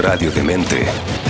Radio Demente.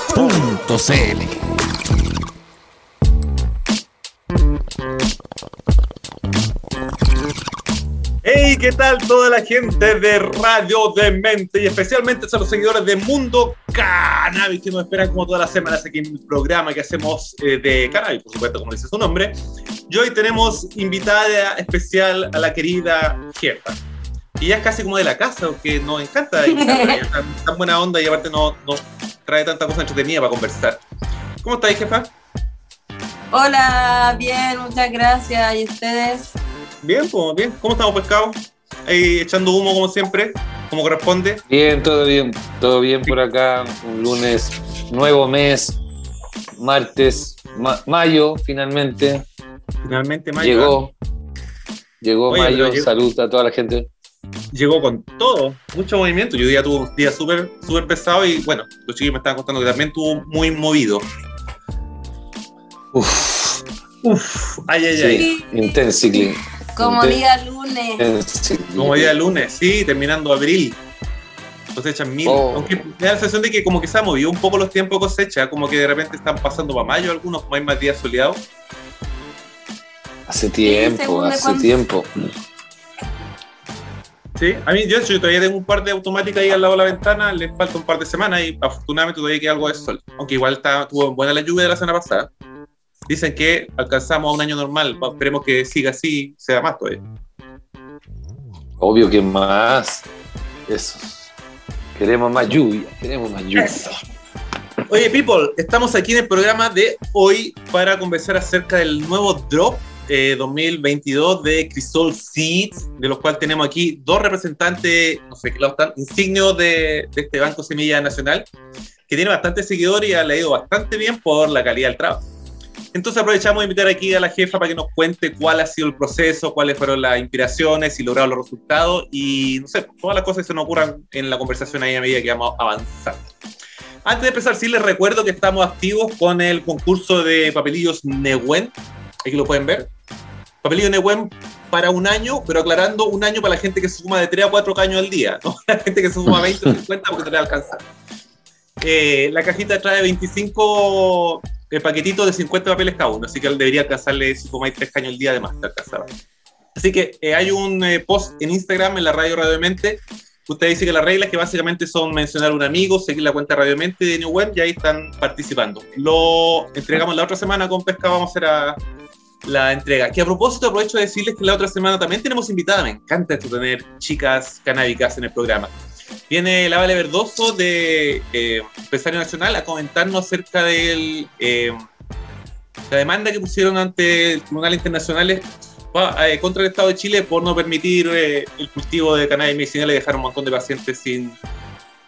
Hey, ¿qué tal toda la gente de Radio Demente y especialmente a los seguidores de Mundo Cannabis que nos esperan como todas las semanas aquí en el programa que hacemos eh, de cannabis, por supuesto, como dice su nombre. Y hoy tenemos invitada especial a la querida jefa. Y ella es casi como de la casa, que nos encanta. Y tan, tan buena onda y aparte no, no trae tanta cosa entretenida para conversar. ¿Cómo estáis, jefa? Hola, bien, muchas gracias. ¿Y ustedes? Bien, pues, bien. ¿Cómo estamos, pescado? Ahí echando humo como siempre, como corresponde. Bien, todo bien, todo bien por acá. Un lunes, nuevo mes, martes, ma- mayo, finalmente. Finalmente, Mayo Llegó. Llegó Oye, mayo, llegó- salud a toda la gente. Llegó con todo, mucho movimiento. Yo día tuve un día súper súper pesado y bueno, los chiquillos me estaban contando que también tuvo muy movido. Uf, Uf, ay, ay, ay. sí, intensely. Como día lunes. Como día lunes, sí, terminando abril. Cosechan mil. Oh. Aunque me da la sensación de que como que se ha movido un poco los tiempos de cosecha, como que de repente están pasando para mayo algunos, como hay más días soleados. Hace tiempo, hace tiempo. Sí, a mí yo, todavía tengo un par de automáticas ahí al lado de la ventana, les falta un par de semanas y afortunadamente todavía queda algo de sol. Aunque igual está, tuvo buena la lluvia de la semana pasada. Dicen que alcanzamos a un año normal, esperemos que siga así, sea más todavía. Obvio que más. Eso. Queremos más lluvia, queremos más lluvia. Eso. Oye, people, estamos aquí en el programa de hoy para conversar acerca del nuevo drop eh, 2022 de Crisol Seeds, de los cuales tenemos aquí dos representantes, no sé qué lado están, insignios de, de este Banco Semilla Nacional, que tiene bastante seguidores y ha leído bastante bien por la calidad del trabajo. Entonces aprovechamos de invitar aquí a la jefa para que nos cuente cuál ha sido el proceso, cuáles fueron las inspiraciones, si lograron los resultados y no sé, todas las cosas que se nos ocurran en la conversación ahí a medida que vamos avanzando. Antes de empezar, sí les recuerdo que estamos activos con el concurso de papelillos Newen. Aquí lo pueden ver. Papelillo Newen para un año, pero aclarando un año para la gente que se suma de 3 a 4 caños al día, ¿no? La gente que se suma 20 o 50 porque te le alcanza. Eh, la cajita trae 25 eh, paquetitos de 50 papeles cada uno, así que debería alcanzarle si fumáis 3 caños al día te alcanzaba. Así que eh, hay un eh, post en Instagram, en la radio Radio Mente, Usted dice que las reglas que básicamente son mencionar a un amigo, seguir la cuenta Radiomente de New Web y ahí están participando. Lo entregamos la otra semana con Pesca, vamos a hacer a- la entrega. Que a propósito aprovecho de decirles que la otra semana también tenemos invitada, me encanta esto tener chicas canábicas en el programa. Viene la Vale Verdoso de eh, Empresario Nacional a comentarnos acerca de la demanda que pusieron ante el Tribunal Internacional eh, contra el Estado de Chile por no permitir eh, el cultivo de cannabis medicinal y dejar un montón de pacientes sin,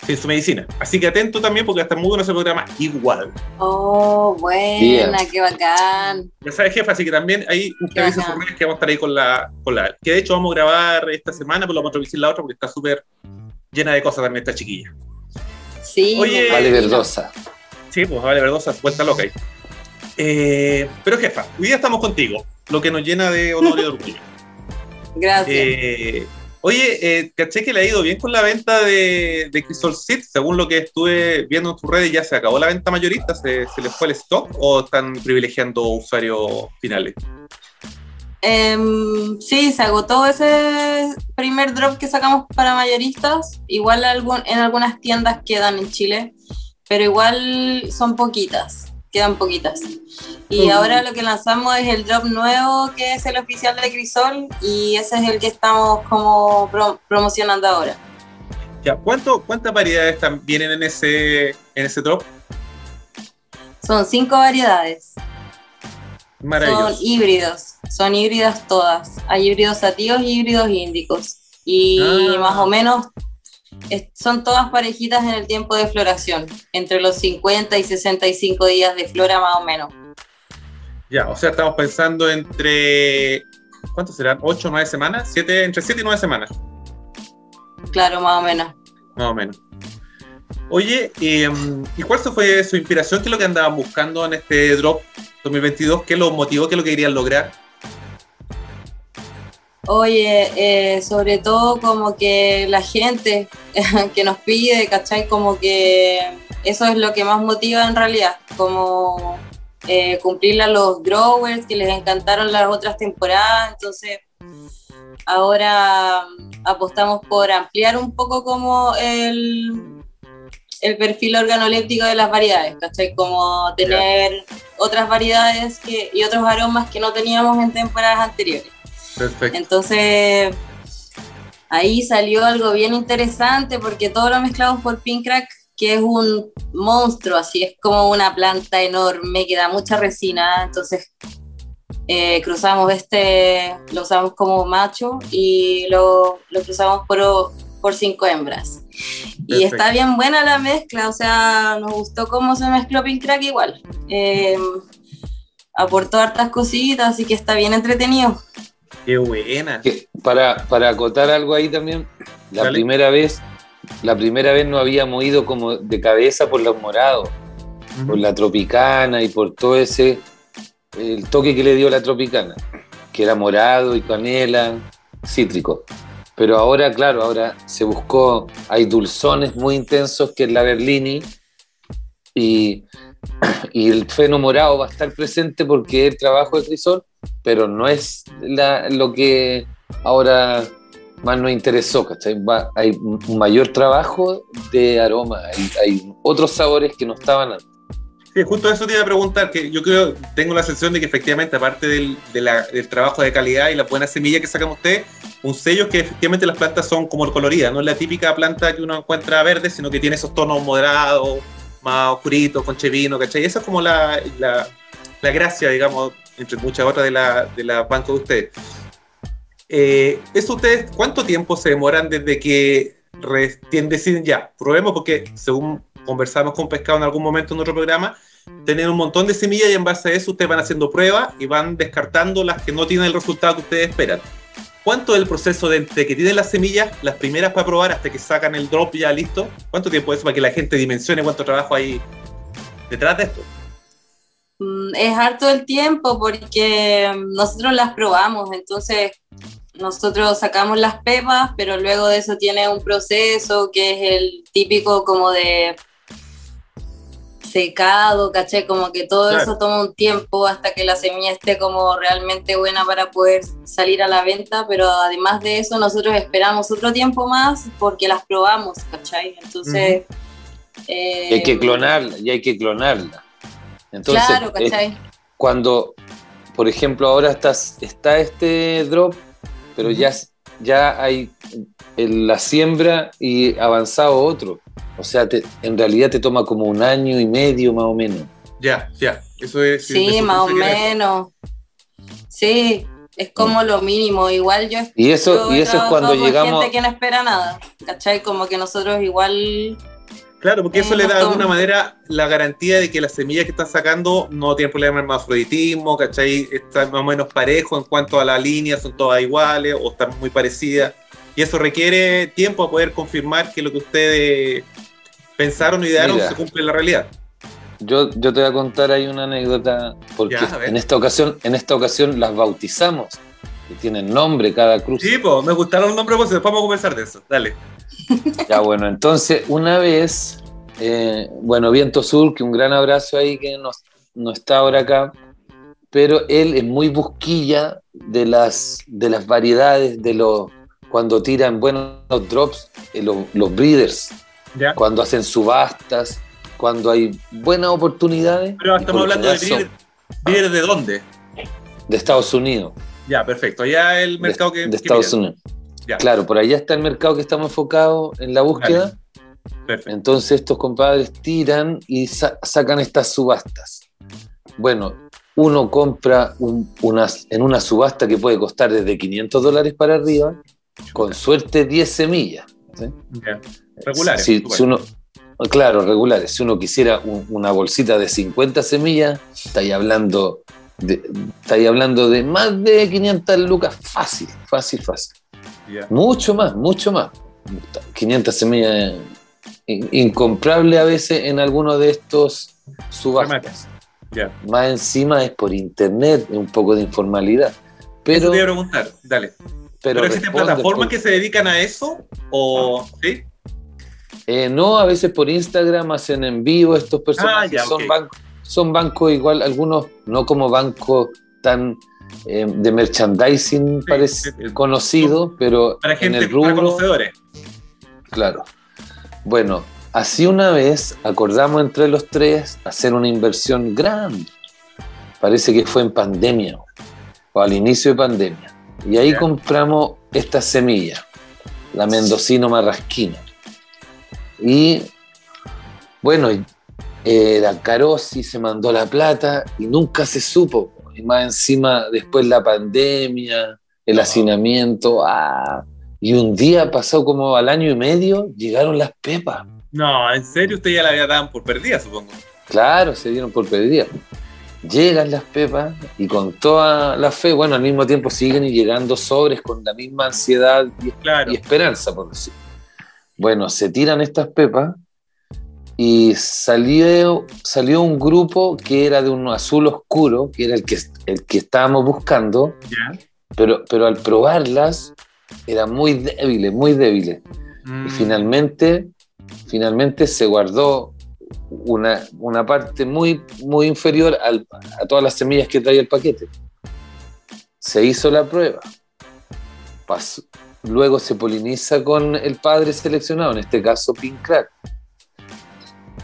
sin su medicina. Así que atento también porque hasta muy bueno ese programa igual. Oh, buena, Bien. qué bacán. Ya sabes, jefa, así que también ahí usted avisa sus redes que vamos a estar ahí con la, con la... Que de hecho vamos a grabar esta semana, pero lo vamos a revisar la otra porque está súper llena de cosas también esta chiquilla. Sí. Oye, Vale verdosa. Sí, pues vale, verdosa, vuelta loca ahí. Eh, pero jefa, hoy día estamos contigo, lo que nos llena de honor y de orgullo. Gracias. Eh, oye, eh, caché que le ha ido bien con la venta de, de Crisol Seed. Según lo que estuve viendo en tus redes, ¿ya se acabó la venta mayorista? ¿Se, se les fue el stock o están privilegiando usuarios finales? Em, sí, se agotó ese primer drop que sacamos para mayoristas. Igual algún, en algunas tiendas quedan en Chile, pero igual son poquitas, quedan poquitas. Y Mm. ahora lo que lanzamos es el drop nuevo, que es el oficial de Crisol, y ese es el que estamos como pro- promocionando ahora. Ya, ¿cuánto, ¿Cuántas variedades vienen en ese, en ese drop? Son cinco variedades. Maravilloso. Son híbridos, son híbridas todas. Hay híbridos sativos y híbridos índicos. Y Ah. más o menos son todas parejitas en el tiempo de floración, entre los 50 y 65 días de flora más o menos. Ya, o sea, estamos pensando entre. ¿Cuántos serán? ¿Ocho o nueve semanas? Siete, entre siete y nueve semanas, Claro, más o menos. más o menos. Oye, eh, ¿y cuál fue su inspiración? ¿Qué es lo que andaban buscando en este drop 2022? ¿Qué los motivó? ¿Qué es lo que querían lograr? Oye, eh, sobre todo como que la gente que nos pide, ¿cachai? Como que eso es lo que más motiva en realidad, como eh, cumplirle a los growers que les encantaron las otras temporadas, entonces ahora mm, apostamos por ampliar un poco como el, el perfil organoléptico de las variedades, ¿cachai? Como tener otras variedades que, y otros aromas que no teníamos en temporadas anteriores. Perfecto. Entonces, ahí salió algo bien interesante porque todo lo mezclamos por Pink Crack, que es un monstruo, así es como una planta enorme que da mucha resina. Entonces, eh, cruzamos este, lo usamos como macho y lo, lo cruzamos por, por cinco hembras. Y está bien buena la mezcla, o sea, nos gustó cómo se mezcló Pink Crack igual. Eh, aportó hartas cositas, así que está bien entretenido. Qué buena. Que para, para acotar algo ahí también, la Dale. primera vez, la primera vez no habíamos ido como de cabeza por los morados, por la tropicana y por todo ese el toque que le dio la tropicana, que era morado y canela, cítrico. Pero ahora, claro, ahora se buscó, hay dulzones muy intensos que es la Berlini y, y el feno morado va a estar presente porque el trabajo de Crisol, pero no es lo que ahora más nos interesó, ¿cachai? Va- hay un mayor trabajo de aroma, hay, otros sabores que no estaban antes. Sí, justo eso te iba a preguntar, que yo creo, tengo la sensación de que efectivamente, aparte del, del trabajo de calidad y la buena semilla que sacan ustedes, un sello es que efectivamente las plantas son como coloridas, no es la típica planta que uno encuentra verde, sino que tiene esos tonos moderados, más oscuritos, con chevino, ¿cachai? Esa es como la, la, la gracia, digamos, entre muchas otras de la, de la banco de ustedes. Eh, ¿Eso ustedes cuánto tiempo se demoran desde que recién deciden ya? Probemos porque según conversamos con Pescado en algún momento en otro programa, tienen un montón de semillas y en base a eso ustedes van haciendo pruebas y van descartando las que no tienen el resultado que ustedes esperan. ¿Cuánto es el proceso de entre que tienen las semillas, las primeras para probar, hasta que sacan el drop ya listo? ¿Cuánto tiempo es para que la gente dimensione cuánto trabajo hay detrás de esto? Mm, Es harto el tiempo porque mm, nosotros las probamos, entonces nosotros sacamos las pepas, pero luego de eso tiene un proceso que es el típico como de secado, ¿caché? Como que todo Claro. eso toma un tiempo hasta que la semilla esté como realmente buena para poder salir a la venta, pero además de eso nosotros esperamos otro tiempo más porque las probamos, ¿cachai? Entonces... eh, Y hay que clonarla, y hay que clonarla. Entonces, Claro, es ¿cachai? cuando, por ejemplo, ahora estás, está este drop, pero ya, ya hay en la siembra y avanzado otro. O sea, te- en realidad te toma como un año y medio más o menos. Ya, ya. Eso es. Sí, eso más o eso. menos. Sí, es como lo mínimo. Igual yo. Y eso, yo y eso es cuando llegamos... gente que no espera nada. ¿Cachai? Como que nosotros igual. Claro, porque eso le da de alguna manera la garantía de que las semillas que están sacando no tienen problema de hermafroditismo, ¿cachai? Están más o menos parejos en cuanto a la línea, son todas iguales o están muy parecidas. Y eso requiere tiempo a poder confirmar que lo que ustedes pensaron o idearon Mira. se cumple en la realidad. Yo, yo te voy a contar ahí una anécdota, porque Ya, en esta ocasión, en esta ocasión las bautizamos, y tienen nombre cada cruz. Sí, pues, me gustaron los nombres, pues después vamos a conversar de eso. Dale. Ya bueno, entonces una vez, eh, bueno, Viento Sur, que un gran abrazo ahí que no, no está ahora acá, pero él es muy busquilla de las, de las variedades, de los, cuando tiran buenos drops, eh, los, los breeders, Ya. cuando hacen subastas, cuando hay buenas oportunidades. Pero estamos hablando de general breeder, breeder de dónde? de Estados Unidos. Ya, perfecto. Allá el de- mercado que. de que Estados miran. Unidos. Ya, Claro, por allá está el mercado que estamos enfocados en la búsqueda. perfecto. Entonces estos compadres tiran y sa- sacan estas subastas. Bueno, uno compra un- unas, en una subasta que puede costar desde 500 dólares para arriba con suerte 10 semillas. Regulares. Si, súper. si uno, claro, regulares. Si uno quisiera un- una bolsita de 50 semillas, estáis hablando de, estáis hablando de más de 500 lucas fácil, fácil, fácil. Mucho más, mucho más. 500 semillas in- incomprable a veces en alguno de estos subastas. Más encima es por internet, un poco de informalidad. Eso Pero, te iba a preguntar, dale. pero, ¿Pero existen plataformas por- que se dedican a eso? ¿O sí? Eh, no, a veces por Instagram hacen en vivo estos personajes. Ah, ya, son, bancos, son bancos igual, algunos no como bancos tan eh, de merchandising Sí, parece sí, sí. conocido, pero Para en gente, el para rubro, conocedores. claro. Bueno, así una vez acordamos entre los tres hacer una inversión grande. Parece que fue en pandemia o al inicio de pandemia. Y ahí compramos esta semilla, la mendocino marrasquina. Y bueno, eh, la Carosi se mandó la plata y nunca se supo. Y más encima, después la pandemia, el No. hacinamiento. ah, y un día pasó como al año y medio, llegaron las pepas. No, en serio, usted ya la había dado por perdida, supongo. Claro, se dieron por perdida. Llegan las pepas y con toda la fe, bueno, al mismo tiempo siguen llegando sobres con la misma ansiedad y, Claro. y esperanza, por decir. Bueno, se tiran estas pepas y salió, salió un grupo que era de un azul oscuro, que era el que, el que estábamos buscando, pero, pero al probarlas eran muy débiles, muy débiles. Mm, Y finalmente, finalmente se guardó una, una parte muy, muy inferior al- a todas las semillas que traía el paquete. Se hizo la prueba. Pasó- luego se poliniza con el padre seleccionado, en este caso Pink Crack.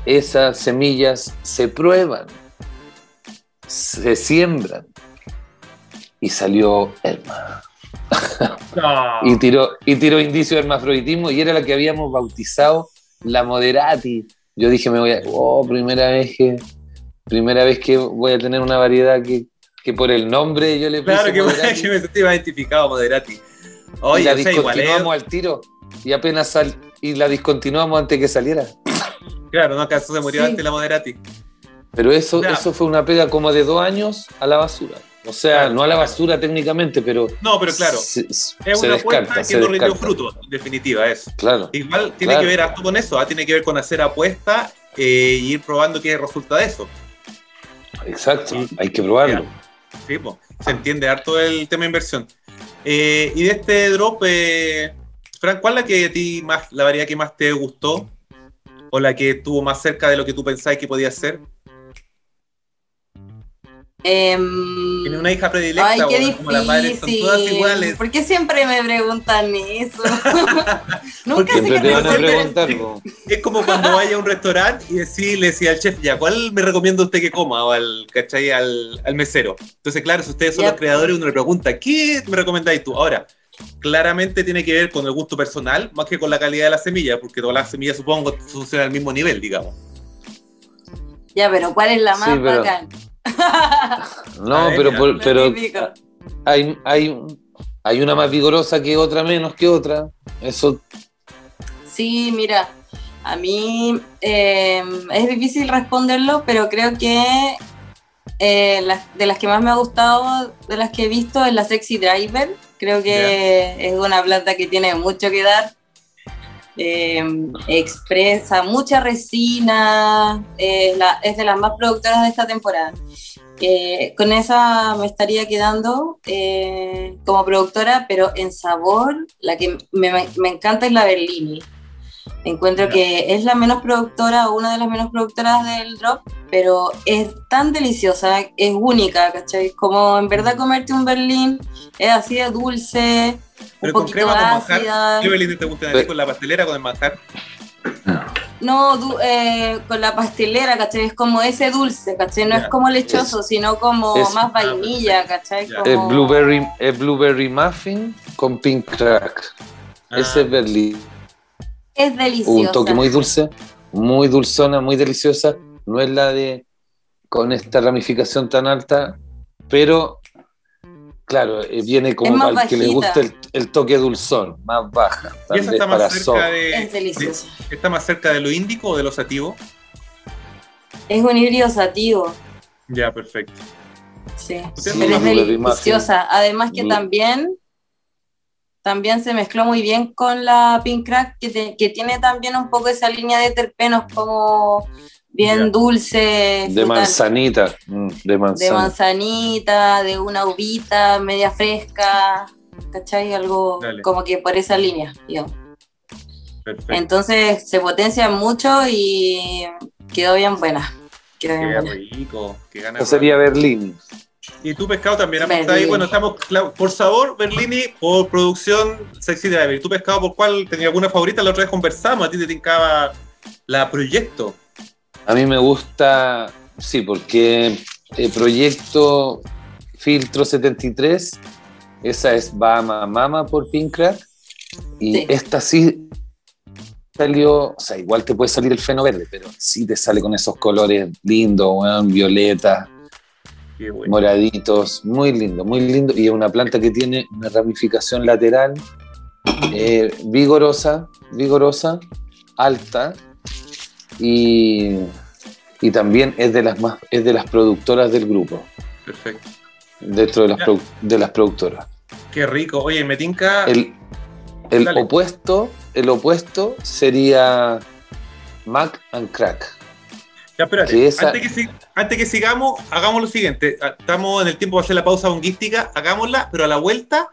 Esas semillas se prueban, se siembran y salió Elma no. y tiró, y tiró indicio de hermafroditismo y era la que habíamos bautizado la Moderati. Yo dije, me voy a. Oh, primera vez que. Primera vez que voy a tener una variedad que, que por el nombre yo le puse Claro que, Moderati. que me sentí más identificado, Moderati. y Oye, la sea, igual es- discontinuamos al tiro. Y apenas sal, y la discontinuamos antes que saliera. Claro, no acaso se murió Sí. antes la Moderati. Pero eso, eso fue una pega como de dos años a la basura. O sea, Claro, no a la claro. basura técnicamente, pero. No, pero claro, se, es una apuesta descarta, que se no rindió fruto, en definitiva, eso. Claro. Igual tiene Claro. que ver harto con eso, ¿ah? tiene que ver con hacer apuestas eh, y ir probando qué resulta de eso. Exacto. Sí. Hay que probarlo. Sí, se entiende harto el tema de inversión. Eh, y de este drop, eh, Frank, ¿cuál es la que a ti más, la variedad que más te gustó? ¿O la que estuvo más cerca de lo que tú pensabas que podía ser? Em, Tiene una hija predilecta, Ay, qué como las madres son todas difícil. iguales. ¿Por qué siempre me preguntan eso? Nunca sé qué preguntar. Es como cuando vaya a un restaurante y decirle decía al chef, ya, ¿cuál me recomienda usted que coma? O al, ¿cachai? Al, al mesero. Entonces, claro, si ustedes son Ya. los creadores, uno le pregunta, ¿qué me recomendáis tú? Ahora, claramente tiene que ver con el gusto personal más que con la calidad de la semilla, porque todas las semillas supongo funcionan al mismo nivel, digamos. Ya, pero ¿cuál es la más Sí, pero- bacán? No, A ver, pero, por- pero hay, hay, hay una más vigorosa que otra, menos que otra. Eso, Sí, mira, a mí eh, es difícil responderlo, pero creo que eh, las- de las que más me ha gustado, de las que he visto, es la Sexy Driver. Creo que es una planta que tiene mucho que dar. Eh, expresa mucha resina, eh, la- es de las más productoras de esta temporada. Eh, con esa me estaría quedando eh, como productora, pero en sabor, la que me- me encanta es la Berlini. Encuentro Ya. que es la menos productora o una de las menos productoras del drop, pero es tan deliciosa, es única, ¿cachai? Como en verdad comerte un Berlín es así de dulce, un Pero con poquito crema, con manjar. ácida. ¿Qué Belén te gusta a ti? con la pastelera con el manjar? No, du- eh, con la pastelera, ¿cachai? Es como ese dulce, ¿cachai? No Ya. es como lechoso, sino como es- más vainilla, ¿cachai? Es Como- blueberry, es blueberry muffin con pink crack. Ah, Ese es Berlín. Es deliciosa. Un toque muy dulce, muy dulzona, muy deliciosa. No es la de con esta ramificación tan alta, pero Claro, eh, viene como para el que le bajita. gusta el, el toque dulzón, más baja. ¿Y esa está más cerca de, Es delicioso. de- está más cerca de lo índico o de lo sativo? Es un híbrido sativo, Ya, perfecto. sí. Pero es deliciosa. Además que Mm. también, también se mezcló muy bien con la Pink Crack, que, te- que tiene también un poco esa línea de terpenos como bien dulce, De frutal. manzanita, mm, de de manzanita, de una uvita media fresca, ¿cachai? Algo Dale. como que por esa línea, digamos. Perfecto. Entonces se potencia mucho y quedó bien buena. Quedó bien Qué buena. rico, qué ganas. Eso sería Berlín. Y tu pescado también apunta ahí. Bueno, estamos por sabor, Berlini, por producción, Sexy Driver. ¿Y tu pescado por cuál tenía alguna favorita? La otra vez conversamos, a ti te tincaba la Proyecto. A mí me gusta, sí, porque el proyecto Filtro 73, esa es Bama Mama por Pink Crack, y Sí. esta sí salió, o sea, igual te puede salir el feno verde, pero sí te sale con esos colores lindos, weón, violeta, bueno. moraditos, muy lindo, muy lindo, y es una planta que tiene una ramificación lateral eh, vigorosa, vigorosa, alta, y, y también es de las más, es de las productoras del grupo, Perfecto. dentro de las, de las productoras. Qué rico. Oye, me tinca. El, el opuesto, el opuesto sería Mac and Crack. Ya, espérate. que esa- Antes, que si- antes que sigamos, hagamos lo siguiente. Ah, Estamos en el tiempo de hacer la pausa bonguística, hagámosla, pero a la vuelta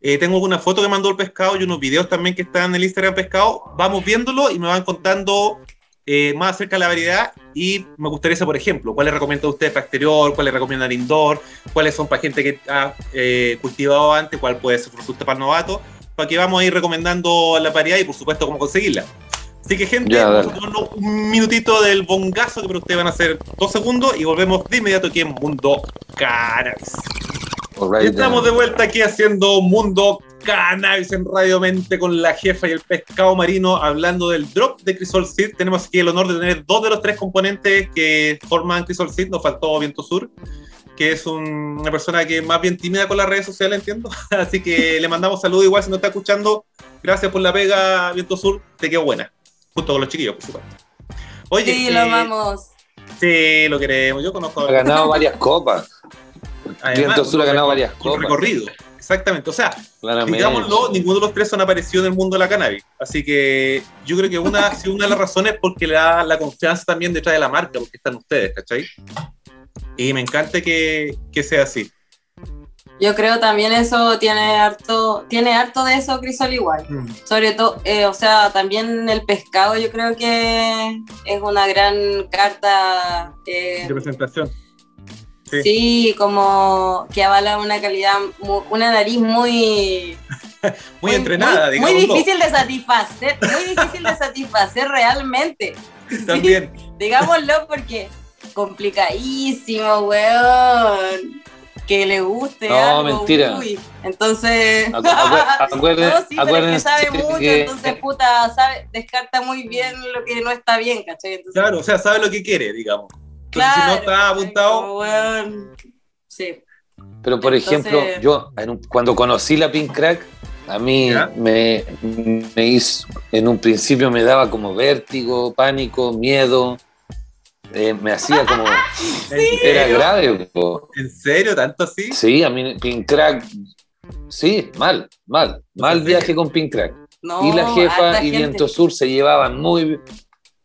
eh, tengo una foto que mandó el pescado y unos videos también que están en el Instagram pescado. Vamos viéndolo y me van contando eh, más acerca de la variedad. Y me gustaría saber, por ejemplo, cuáles recomiendan ustedes para exterior, cuáles recomiendan indoor, cuáles son para gente que ha eh, cultivado antes, cuál puede ser resulta para novato, para que vamos a ir recomendando la variedad y por supuesto cómo conseguirla. Así que gente, Ya, vamos a dale. tomarnos un minutito del bongazo que para ustedes van a ser dos segundos y volvemos de inmediato aquí en Mundo Cannabis. Y estamos de vuelta aquí haciendo Mundo Cannabis en Radio Mente con la jefa y el pescado marino hablando del drop de Crisol Seed. Tenemos aquí el honor de tener dos de los tres componentes que forman Crisol Seed. Nos faltó Viento Sur, que es un- una persona que es más bien tímida con las redes sociales, entiendo. Así que le mandamos saludos igual si nos está escuchando. Gracias por la pega, Viento Sur. Te quedó buena. Junto con los chiquillos, por supuesto. Oye, Sí, eh, lo amamos. Sí, lo queremos. Yo conozco Ha ganado varias copas. Además, Sur ha un ganado varias un copas. recorrido. Exactamente. O sea, Claramente. digámoslo, ninguno de los tres son aparecido en el mundo de la cannabis. Así que yo creo que una, sí, una de las razones es porque le da la confianza también detrás de la marca, porque están ustedes, ¿cachai? Y me encanta que, que sea así. Yo creo también eso tiene harto, tiene harto de eso Crisol igual. Sobre todo, eh, o sea, también el pescado yo creo que es una gran carta. eh, De presentación. sí. Sí. como que avala una calidad, una nariz muy... Muy, entrenada, muy, digamos. muy difícil de satisfacer, muy difícil de satisfacer realmente. También. Digámoslo porque complicadísimo, weón. Que le guste. No, algo, mentira. uy. Entonces. Acu- acu- acuerden- no, sí, pero es que acuérdense sabe mucho, que- entonces puta, sabe, descarta muy bien lo que no está bien, ¿cachai? Entonces, Claro, o sea, sabe lo que quiere, digamos. Entonces, claro, si no está apuntado, como, Sí. Pero por Entonces- ejemplo, yo en un- cuando conocí la Pink Crack, a mí me, me hizo, en un principio me daba como vértigo, pánico, miedo, eh, me hacía como, ¿en era grave. po. ¿En serio? ¿Tanto así? Sí, a mí Pink Crack, sí, mal, mal, mal viaje con Pink Crack. No, y la jefa y gente. Viento Sur se llevaban muy,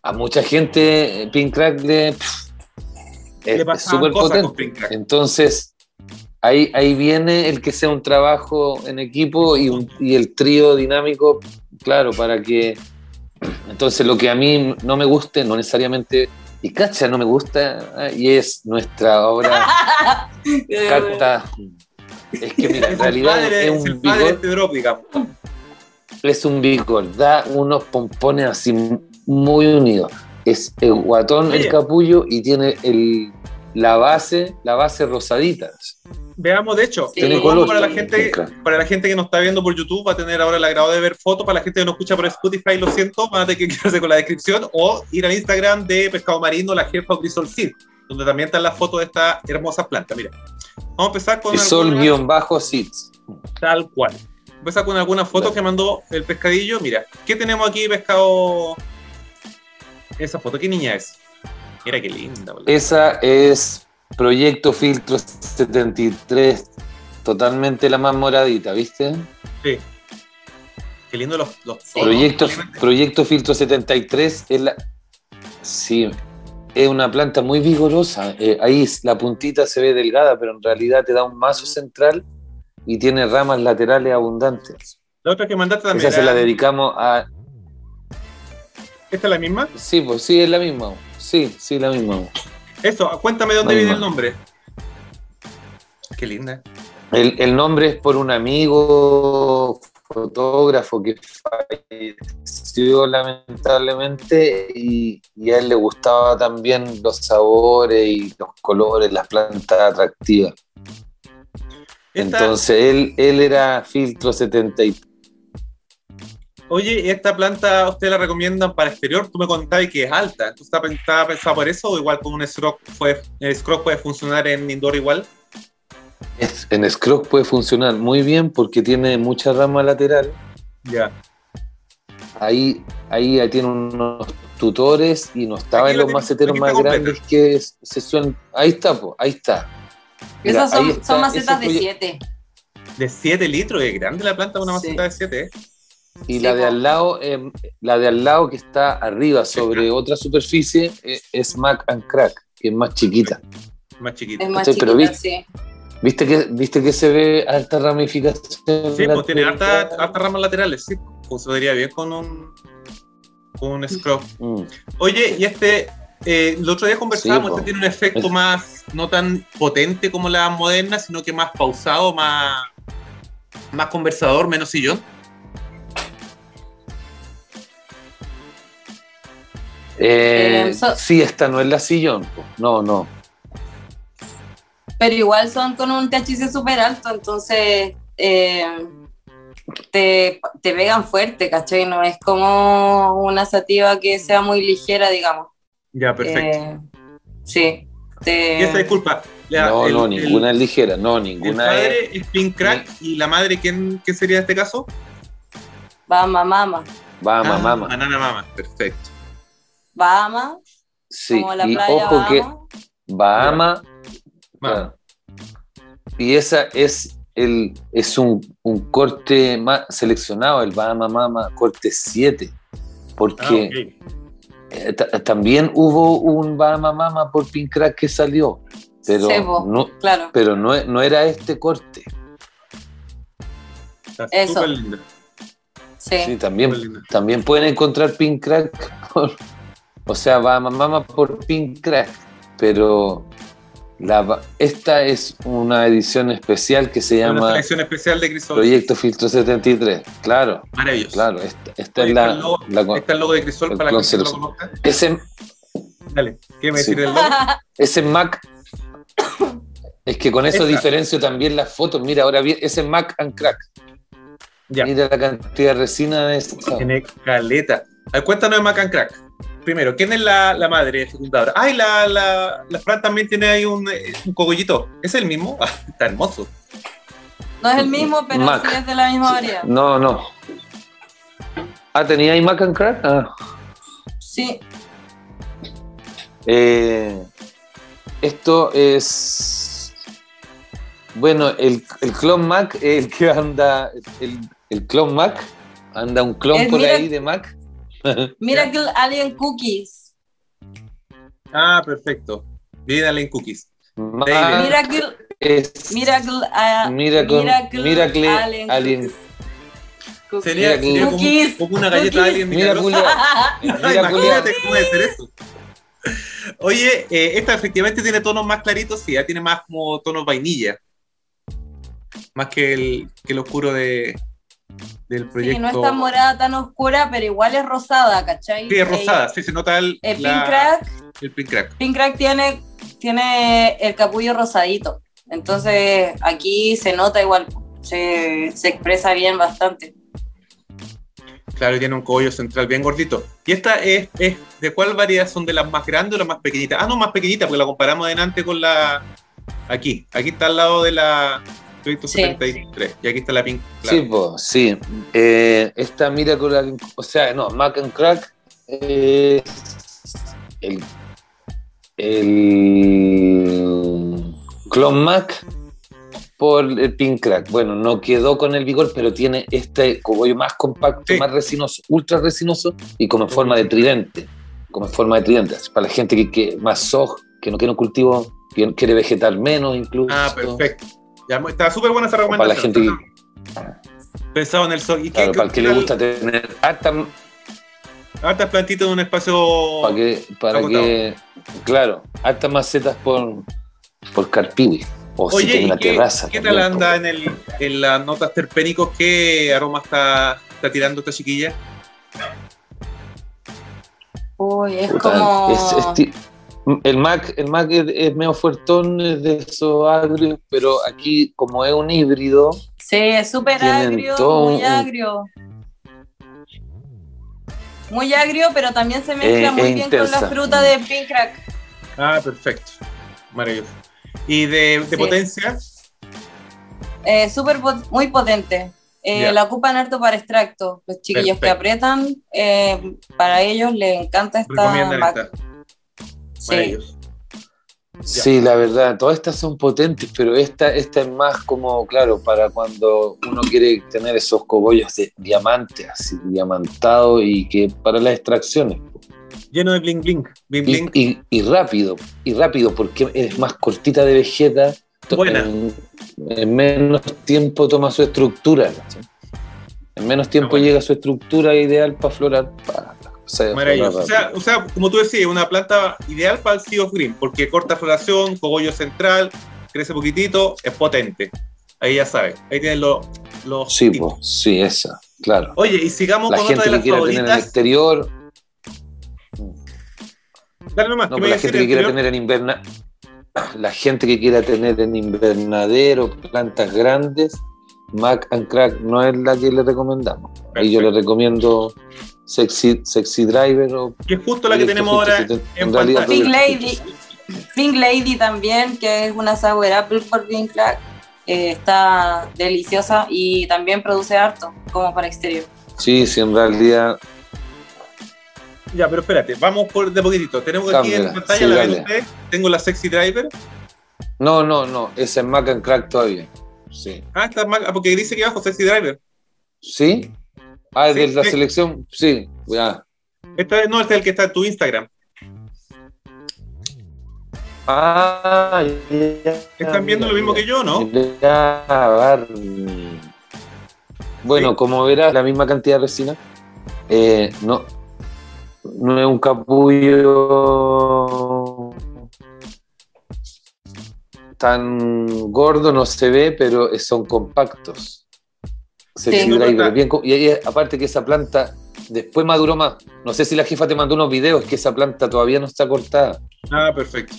a mucha gente eh, Pink Crack le, pff, es Le es pasaban súper potente. con Pink Crack. Entonces, ahí, ahí viene el que sea un trabajo en equipo y, un- y el trío dinámico, claro, para que... Entonces, lo que a mí no me guste, no necesariamente... Y cacha, no me gusta, ah, y es nuestra obra. Carta... Es que mira, en realidad padre, es es el un padre vigor, es un vigor, da unos pompones así muy unidos. Es el guatón, el capullo y tiene el, la base, la base rosadita. Veamos, de hecho, Sí. para la gente, para la gente que nos está viendo por YouTube, va a tener ahora el agrado de ver fotos. Para la gente que nos escucha por Spotify, lo siento, van a tener que quedarse con la descripción o ir al Instagram de Pescado Marino, la jefa Crisol Cid. donde también están las fotos de esta hermosa planta. Mira, vamos a empezar con. Sol-Seeds. Tal cual. Vamos a empezar con algunas fotos que mandó el pescadillo. Mira, ¿qué tenemos aquí, pescado? Esa foto, ¿qué niña es? Mira qué linda. boludo. Esa es Proyecto Filtro 73, totalmente la más moradita, ¿viste? Sí. Qué lindo los, los. Proyecto. Proyecto Filtro 73 es la. Sí, es una planta muy vigorosa. Eh, ahí la puntita se ve delgada, pero en realidad te da un mazo central y tiene ramas laterales abundantes. La otra que mandaste también. Esa se la dedicamos a. ¿Esta es la misma? Sí, pues sí, es la misma. Sí, sí, la misma. Eso, cuéntame de dónde viene el nombre. Qué linda. El, el nombre es por un amigo fotógrafo que falleció lamentablemente y, y a él le gustaba también los sabores y los colores, las plantas atractivas. Esta- Entonces él, él era filtro 73. Oye, ¿y esta planta usted la recomiendan para exterior? Tú me contabas que es alta. ¿Entonces está, pensado por eso o igual con un scroc puede, el scroc puede funcionar en indoor igual? Es- En Scrog puede funcionar muy bien porque tiene mucha rama lateral. Ya. Ahí, ahí tiene unos tutores y no estaba Aquí en lo los maceteros más completa. grandes que se suelen. Ahí está, po, ahí está. Mira, Esas son, ahí está, son macetas ese de proye- 7. De 7 litros, es grande la planta, una Sí. maceta de 7. ¿eh? Y Sí, la de al lado, eh, la de al lado que está arriba sobre otra superficie eh, es Mac and Crack, que es más chiquita. Más chiquita. Es más ¿Cachai? Pero viste- sí. ¿Viste que, viste que se ve alta ramificación? Sí, pues tiene hartas hartas ramas laterales, sí. Funcionaría bien con un, con un scroc. Mm. Oye, y este, eh, el otro día conversábamos, Sí, este tiene un efecto Es- más, no tan potente como la moderna, sino que más pausado, más, más conversador, menos sillón. Eh, so- sí, esta no es la sillón. No, no. Pero igual son con un THC súper alto, entonces eh, te, te pegan fuerte, ¿cachai? No es como una sativa que sea muy ligera, digamos. Ya, perfecto. Eh, sí. te- y esta disculpa. la- no, el- no, el- ninguna es ligera. No, El, ninguna es. padre es Pink Crack y la madre, ¿quién, quién sería en este caso? Bahama Mama. Bama, Ah, mama. Banana Mama, perfecto. Bahama, Sí, como la y playa ojo Bahama. que Bahama. Y esa es el es un, un corte más seleccionado, el Bahama Mama corte 7. Ah, Porque ok. eh, ta- también hubo un Bahama Mama por Pink Crack que salió, pero Sí, po. no, Claro. pero no, no era este corte. Está Eso. Sí. Sí, también, también pueden encontrar Pink Crack por, o sea, Bahama Mama por Pink Crack, pero la, esta es una edición especial que se llama especial de Crisol. Proyecto Filtro 73. Claro, Maravilloso. claro, esta, es la, el logo- la Está el logo de Crisol el para que no lo conozca. ese, Dale, ¿qué me Sí. decir del logo? ese Mac es que con eso Esta. diferencio también las fotos. Mira, ahora bien, ese Mac and Crack. Ya, Mira la cantidad de resina de esa. tiene caleta. Cuéntanos de Macan Crack. Primero, ¿quién es la, la madre fecundadora? Ay, la, la, la Fran también tiene ahí un, eh, un cogollito. ¿Es el mismo? Ah, está hermoso. No es el mismo, pero Mac. sí es de la misma variedad. No, no. Ah, ¿tenía ahí Mac and Crack? Ah. Sí. Eh, esto es. Bueno, el, el clon Mac, el que anda. El, el clon Mac, anda un clon Es por mira- ahí de Mac. Miracle Alien Cookies. Ah, perfecto. Bien, Allen Cookies. Mac Miracle, es Miracle, ah, Miracle- Miracle Alien Cookies. Sería, Mira, sería como, Cookies. como una galleta Cookies. Alien Mira, milagrosa. Julio. Ah, Mira, Imagínate cómo debe ser eso. Oye, eh, esta efectivamente tiene tonos más claritos, sí, ya tiene más como tonos vainilla. Más que el, que el oscuro de, del proyecto. Sí, no es tan morada, tan oscura, pero igual es rosada, ¿cachai? Sí, es rosada, sí, se nota el, El, la- Pink Crack, el pink crack. Pink Crack tiene, tiene el capullo rosadito. Entonces aquí se nota igual, se, se expresa bien bastante. Claro, tiene un cogollo central bien gordito. ¿Y esta es, es de cuál variedad son de las más grandes o las más pequeñitas? Ah, no, más pequeñita, porque la comparamos adelante con la. Aquí, aquí está al lado de la Proyecto Sí. 73. Y aquí está la Pink. claro. Sí, pues, sí. Eh, esta Miracle, o sea, no, Mac and Crack es el, el Clone Mac por el Pink Crack. Bueno, no quedó con el vigor, pero tiene este cogollo más compacto, Sí. más resinoso, ultra resinoso y como en forma de tridente. Como en forma de tridente. Para la gente que, que más soj, que no quiere un cultivo, que quiere vegetar menos incluso. Ah, perfecto. Ya, está súper buena esa O para la recomendación. gente que, Pensado en el sol. ¿Y qué- claro, qué- para el que le gusta tener harta Hartas plantitas en un espacio. para que, para que claro, hartas macetas por, por carpiwi. O si Oye, tiene ¿y una qué, terraza. qué tal anda en, el, en las notas terpénicos? ¿Qué aroma está, está tirando esta chiquilla? Uy, es como. es- es el Mac, el Mac es, es medio fuertón, es de esos agrios, pero aquí, como es un híbrido, Sí, es súper agrio, todo muy un- agrio. Muy agrio, pero también se mezcla Eh, muy bien con la fruta de pink crack. Ah, perfecto. Maravilloso. ¿Y de, de Sí. potencia? Eh, súper pot- muy potente. Eh. La ocupan harto para extracto. Los chiquillos que aprietan, eh, para ellos les encanta esta Recomiendan Mac. esta. Sí. Maravilloso. sí, la verdad, todas estas son potentes, pero esta, esta es más como, claro, para cuando uno quiere tener esos cogollos de diamante, así, diamantado y que para las extracciones. Lleno de bling bling. Bling bling. y- y rápido, y rápido, porque es más cortita de vegeta. to- Buena. En, en menos tiempo toma su estructura. En menos tiempo bueno. llega a su estructura ideal para florar. Maravilloso. O sea, o sea, como tú decías, una planta ideal para el Sea of Green, porque corta floración, cogollo central, crece poquitito, es potente. Ahí ya sabes. Ahí tienen los. los Sí, pues, sí, esa, claro. Oye, y sigamos La con otra gente de que las quiera tener en el favoritas. exterior, Dale nomás, no, ¿qué pero me la gente que quiera tener en inverna, la gente que quiera tener en invernadero plantas grandes, Mac and Crack no es la que le recomendamos. Ahí yo le recomiendo Sexy, Sexy Driver o Que es justo la que tenemos ahora 170. en En realidad. Pink Lady, Pink Lady también, que es una sour apple por Pink Crack. eh, está deliciosa y también produce harto, como para exterior. Sí, sí, en realidad, Ya, pero espérate, vamos por de poquitito. Tenemos aquí en pantalla, sí, la ven dale. ustedes. Tengo la Sexy Driver. no, no, no, ese es Mac and Crack todavía. Sí. Ah, está mal, ah, porque dice aquí abajo Sexy Driver. ¿Sí? Ah, Sí, de la sí. selección, sí, ya. Esta no, este es el que está en tu Instagram. Ah, ya. ¿Están viendo lo mismo que yo, no? Ya. Bueno, Sí. como verás, la misma cantidad de resina. Eh, no, no es un capullo tan gordo, no se ve, pero son compactos. Sexy Sí. Driver, bien y ahí, aparte que esa planta después maduró más. No sé si la jefa te mandó unos videos, que esa planta todavía no está cortada. Ah, perfecto.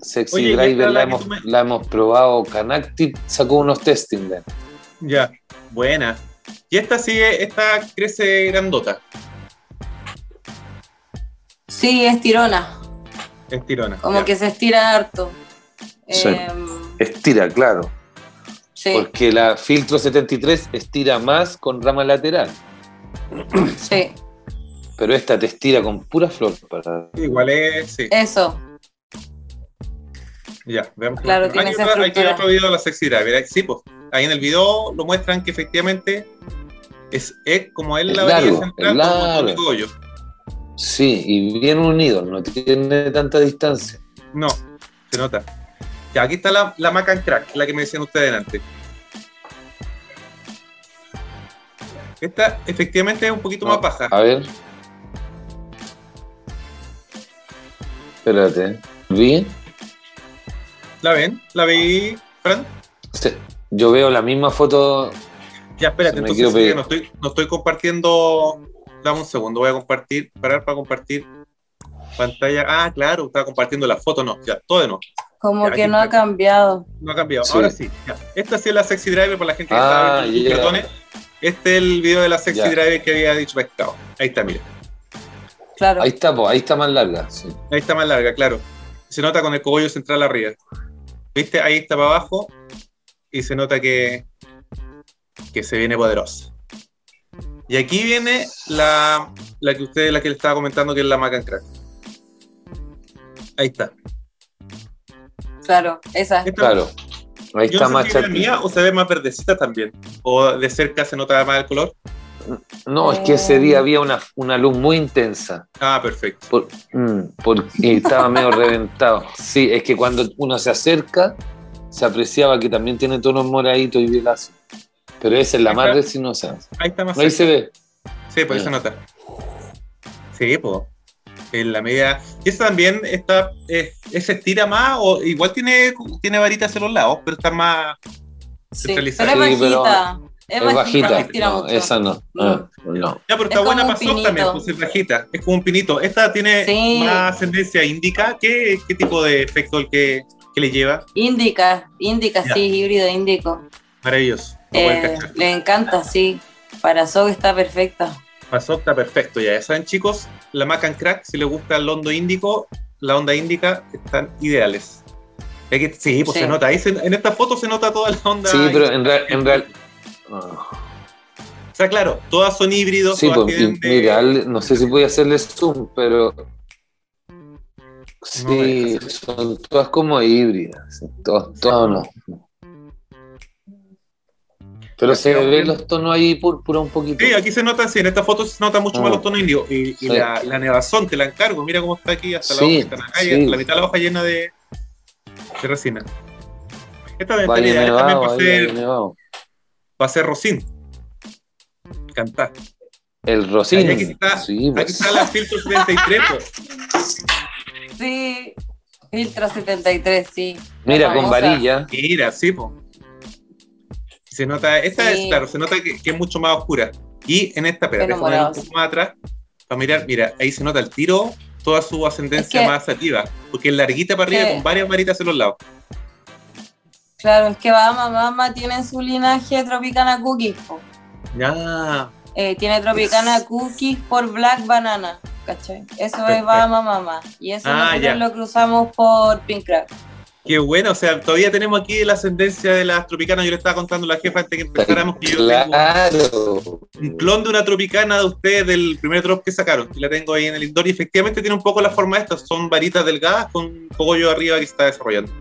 Sexy Oye, Driver la hemos, tú me- la hemos probado. Canactive sacó unos testing de. Ya, buena. Y esta sigue, esta crece grandota, Sí, es tirona, estirona. como Ya. que se estira harto. Sí. Em, Estira, claro. sí, Porque la filtro 73 estira más con rama lateral. sí, Pero esta te estira con pura flor. Para... Igual es, sí. eso. Ya, veamos. Claro, tiene esa otra- hay otro video de la. Ahí- Sí, pues. Ahí en el video lo muestran que efectivamente es, es como Es la varilla central con un montón de largo. cogollo. Sí, y bien unido, no tiene tanta distancia. No, se nota. Ya, aquí está la, la Mac and Crack, la que me decían ustedes antes. Esta efectivamente es un poquito No, más baja. A ver. Espérate. ¿Vi? ¿La ven? ¿La veí, Fran? Sí, Yo veo la misma foto. Ya, espérate, entonces sí, no, estoy, no estoy compartiendo. Dame un segundo, voy a compartir, parar para compartir pantalla. Ah, claro, estaba compartiendo la foto, no, ya, todo de nuevo. Como Ya, que no ha cambiado. No ha cambiado. Sí. Ahora sí, ya. Esta sí es la sexy driver para la gente que Ah, está viendo sus ya. cartones. Este es el video de la Sexy Ya. Driver que había dicho pescado. Ahí está, mira. Claro. Ahí está, po, ahí está más larga. sí. Ahí está más larga, claro. Se nota con el cogollo central arriba. ¿Viste? Ahí está para abajo. Y se nota que, que se viene poderosa. Y aquí viene la, la que usted, la que le estaba comentando, que es la Mac and Crack. Ahí está. Claro, esa. Claro. Ahí Yo está no más si es la chatita. mía o se ve más verdecita también. O de cerca se nota más el color. No, es que ese día había una, una luz muy intensa. Ah, perfecto. Por- mm, porque estaba medio reventado. Sí, es que cuando uno se acerca, se apreciaba que también tiene tonos moraditos y violazos. Pero esa es la más resinosa. Ahí está más Ahí cerca. se ve. Sí, por eso Ya. nota. Sí, pues. En la media. Y esa también está. eh, ¿Se estira más? o Igual tiene, tiene varitas hacia los lados, pero está más. Sí, centralizada. pero es Sí, pero bajita. Es, Es bajita, bajita. no esa no. No. Ah, no. Ya, pero Es está buena para también, pues es bajita. Es como un pinito. Esta tiene Sí. más ascendencia índica. ¿Qué, qué tipo de efecto el que, que le lleva? Indica, indica, Ya. sí, híbrido índico. Maravilloso. Eh, le encanta, sí. Para Sog está perfecta. Para soft está perfecto. Ya saben, chicos, la Mac and Crack, si les gusta el hondo índico, la onda índica, están ideales. Es que, sí, pues Sí. se nota. Ahí se- en esta foto se nota toda la onda. Sí, pero en, real- en real. Ah. O sea, claro, todas son híbridos. Sí, todas pues, de- mira, no sé si voy a hacerle zoom, pero. Sí, No, son todas como híbridas. Todas, todas no. Pero se ven los tonos ahí púrpura un poquito. Sí, aquí se nota, sí, en esta foto se nota mucho Ah. más los tonos índigos. Y, y Sí. la, la nevazón, te la encargo. Mira cómo está aquí hasta la hoja, está en la calle, sí. hasta la mitad de la hoja llena de, de resina. Esta ideal también ahí, Valle hacer, Nevado. para hacer rocín. Cantar. El Rosín. Aquí está- sí, Aquí pues. está la filtro 73. pues. Sí. Filtro 73, sí. Mira, con varilla. Mira, sí, po. Se nota, esta Sí. es, claro, se nota que, que es mucho más oscura. Y en esta, Pero déjame un poco más atrás, para mirar, mira, ahí se nota el tiro, toda su ascendencia Es que- más sativa, porque es larguita para arriba que- con varias varitas en los lados. Claro, es que Bahama, Bahama tiene su linaje Tropicana Cookies. Ya, Eh, tiene Tropicana Cookies por Black Banana. ¿Cachai? Eso es Bahama Mama. Y eso Ah, nosotros ya. lo cruzamos por Pink Crack. Qué bueno, o sea, todavía tenemos aquí la ascendencia de las tropicanas, yo le estaba contando a la jefa antes que empezáramos que yo tengo Claro. un clon de una tropicana de ustedes del primer drop que sacaron, y la tengo ahí en el indoor, y efectivamente tiene un poco la forma de estas, son varitas delgadas con cogollo arriba que se está desarrollando.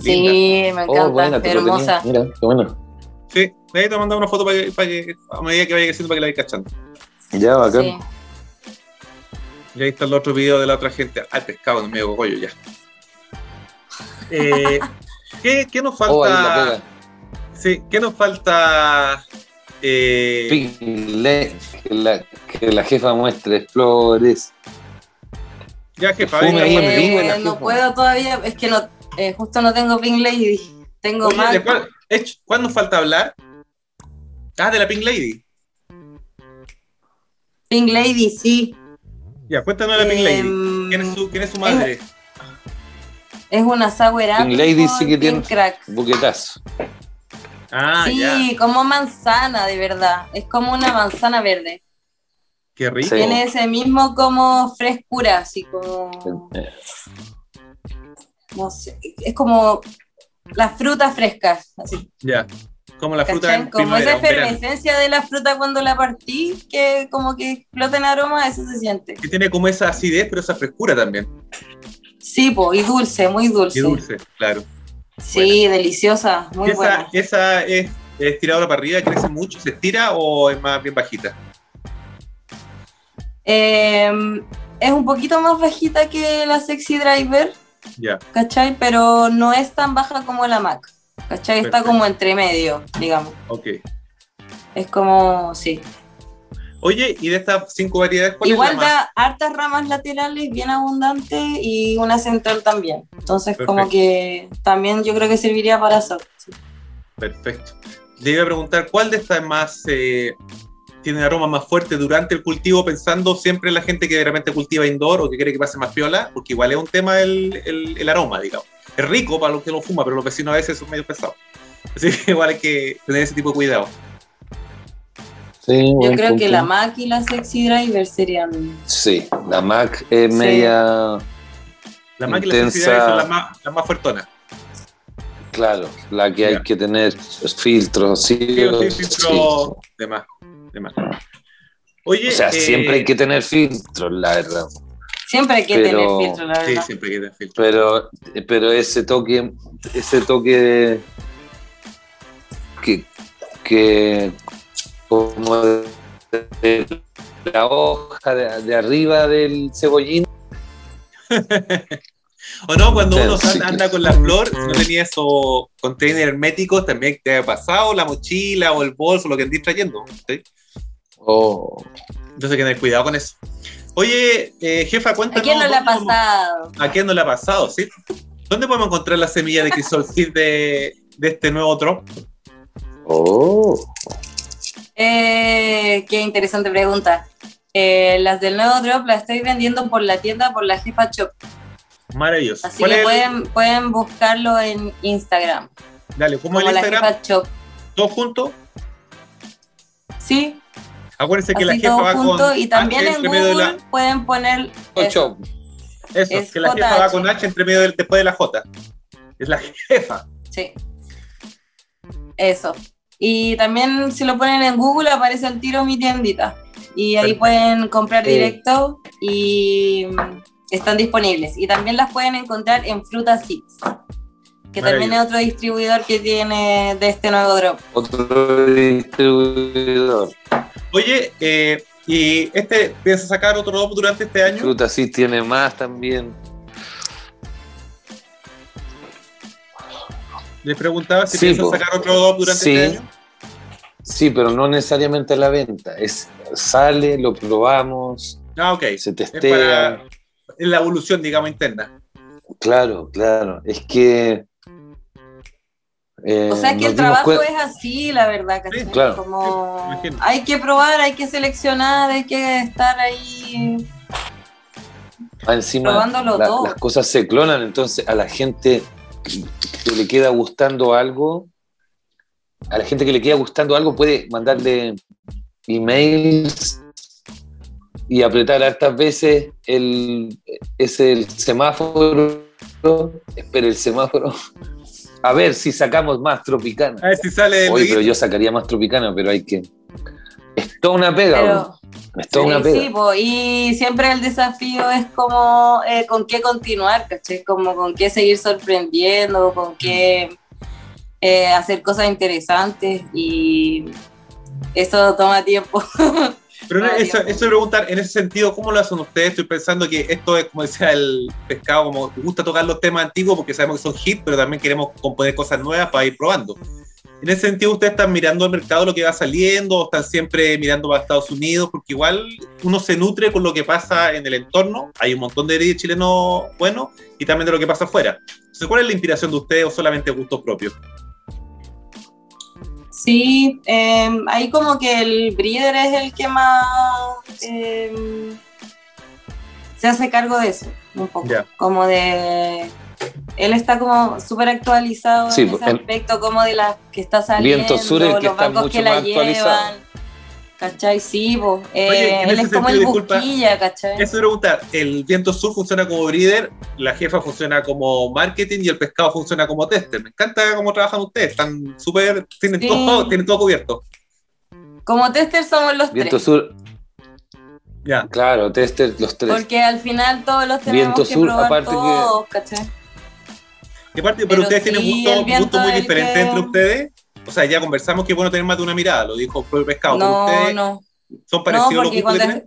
Sí, me encanta. Oh, buena, lo tenía. hermosa. Mira, qué bueno. Sí, de ahí te mandaba una foto para que, para que a medida que vaya creciendo para que la vayas cachando. Ya, bacán. Sí. Y ahí está el otro video de la otra gente. Ah, el pescado en medio cogollo ya. Eh, ¿qué, qué nos Oh, falta? sí, ¿qué nos falta? Eh, Piglet, que la, que la jefa muestre flores. ya, jefa, venga, vivo en la Eh, no jefa. puedo todavía, es que no, eh, justo no tengo Pink Lady. Tengo Oye, más. ¿de cuál, ech, ¿cuál nos falta hablar? Ah, de la Pink Lady. Pink Lady, sí. Ya, cuéntanos de la Pink Lady. Em, ¿Quién es su, quién es su madre? Es una Sour Pink Apple Lady sí que tiene-. Buquetazo. Ah, sí, ya. como manzana, de verdad. Es como una manzana verde. Qué rico. Tiene ese mismo como frescura, así como. No sé, es como las frutas frescas, así. Ya. Como la fruta en Como esa efervescencia de la fruta cuando la partí, que como que explota en aroma, eso se siente. Que tiene como esa acidez, pero esa frescura también. Sí, po, y dulce, muy dulce. Y dulce, claro. Sí, deliciosa, muy esa, buena. esa es, es tiradora para arriba, crece mucho, se estira o es más bien bajita. Eh, es un poquito más bajita que la Sexy Driver, Ya. ¿cachai? Pero no es tan baja como la Mac, ¿cachai? Está como entre medio, digamos. Ok. Es como, sí. Oye, y de estas cinco variedades, ¿cuál Igual es la más? da hartas ramas laterales bien abundantes y una central también. Entonces, como Perfecto. que también yo creo que serviría para eso. sí. Perfecto. Le iba a preguntar, ¿cuál de estas es más eh, tiene aroma más fuerte durante el cultivo, pensando siempre en la gente que de repente cultiva indoor o que quiere que pase más piola? Porque igual es un tema el, el- el aroma, digamos. Es rico para los que lo fuman, pero los vecinos a veces son medio pesados. Así que igual hay que tener ese tipo de cuidado. Sí, Yo creo que la Mac y la Sexy Driver serían. Sí, la Mac es Sí. media. Las máquinas Intensa. sensibilidades son las más, las más fuertonas. Claro, la que hay que tener filtros, sí. Sí, sí, sí. filtro de más, de más. Oye, O sea, eh, siempre hay que tener filtros, la verdad. Siempre hay que Pero- tener filtro, la Sí, verdad. siempre hay que tener filtro. Pero, pero ese toque, ese toque que, que como de, de la hoja de, de arriba del cebollín. O no, cuando uno Sí. anda, anda con la flor, si no tenía esos containers herméticos, también te ha pasado la mochila o el bolso, lo que andes trayendo. ¿sí? Oh, Entonces hay que tener cuidado con eso. Oye, eh, jefa, ¿A cuéntanos. quién no le ha ¿dónde vamos- pasado? ¿A quién no le ha pasado? ¿sí? ¿Dónde podemos encontrar la semilla de crisol de, de este nuevo drop? oh. Eh, qué interesante pregunta. Eh, las del nuevo drop las estoy vendiendo por la tienda, por la jefa shop. Maravilloso. Así ¿Cuál que el- pueden, pueden buscarlo en Instagram. Dale, ¿cómo Como es el la Instagram? jefa shop. ¿Todos juntos? Sí, Acuérdense que así la jefa todo va junto. con Y también H en Google la... pueden poner eso. Ocho. Eso, es que la jefa va con H entre medio del después de la J. Es la jefa. Sí. Eso. Y también si lo ponen en Google aparece al tiro mi tiendita. Y ahí Perfecto. pueden comprar Eh. directo y mm, están disponibles. Y también las pueden encontrar en Fruta Seeds, que también es otro distribuidor que tiene de este nuevo drop. Otro distribuidor. Oye, eh, ¿y este piensa sacar otro drop durante este año? Fruta sí tiene más también. Les preguntaba si Sí, sacar otro drop durante Sí. este año. Sí, pero no necesariamente a la venta. Es, sale, lo probamos, Ah, ok. se Es testea. para es la evolución, digamos, interna. Claro, claro. Es que. eh, O sea que el trabajo es así, la verdad. Sí, claro. Como Sí, hay que probar, hay que seleccionar, hay que estar ahí. Ah, encima probándolo la- todo. las cosas se clonan, entonces a la gente que le queda gustando algo, a la gente que le queda gustando algo puede mandarle emails y apretar hartas veces el, es el semáforo, espera el semáforo, a ver si sacamos más tropicana. A ver si sale Oye, pero yo sacaría más tropicana, pero hay que... Es toda una pega, Pero, es toda Sí, una pega. sí, po, y siempre el desafío es como eh, con qué continuar, ¿cachai? Como con qué seguir sorprendiendo, con qué eh, hacer cosas interesantes y eso toma tiempo. Pero eso, eso de preguntar, en ese sentido, ¿cómo lo hacen ustedes? Estoy pensando que esto es, como decía el pescado, como gusta tocar los temas antiguos porque sabemos que son hits, pero también queremos componer cosas nuevas para ir probando. En ese sentido, ¿ustedes están mirando al mercado lo que va saliendo o están siempre mirando para Estados Unidos? Porque igual uno se nutre con lo que pasa en el entorno. Hay un montón de chilenos buenos y también de lo que pasa afuera. Entonces, ¿cuál es la inspiración de ustedes o solamente gustos propios? Sí, eh, ahí como que el breeder es el que más eh, se hace cargo de eso, un poco. Como de... Él está como súper actualizado Sí, en ese el- aspecto, como de las que está saliendo, Viento Sur es el que los está bancos mucho que la más llevan. ¿Cachai? Sí, po. Eh, Oye, en él ese es como el sentido, disculpa, busquilla, ¿cachai? Eso preguntar, el viento sur funciona como breeder, la jefa funciona como marketing y el pescado funciona como tester. Me encanta cómo trabajan ustedes, están súper, tienen, Sí. todo, tienen todo cubierto. Como tester somos los Viento tres. Sur, Ya. claro, tester los tres. Porque al final todos los tenemos Viento que Sur, probar aparte que- todos, ¿cachai? Y aparte, pero, Pero ustedes tienen sí, gusto, el viento gusto muy es el diferente que- entre ustedes. O sea, ya conversamos que es bueno tener más de una mirada, lo dijo el propio pescado. No, ustedes no. son No, parecidos los gustos que tienen.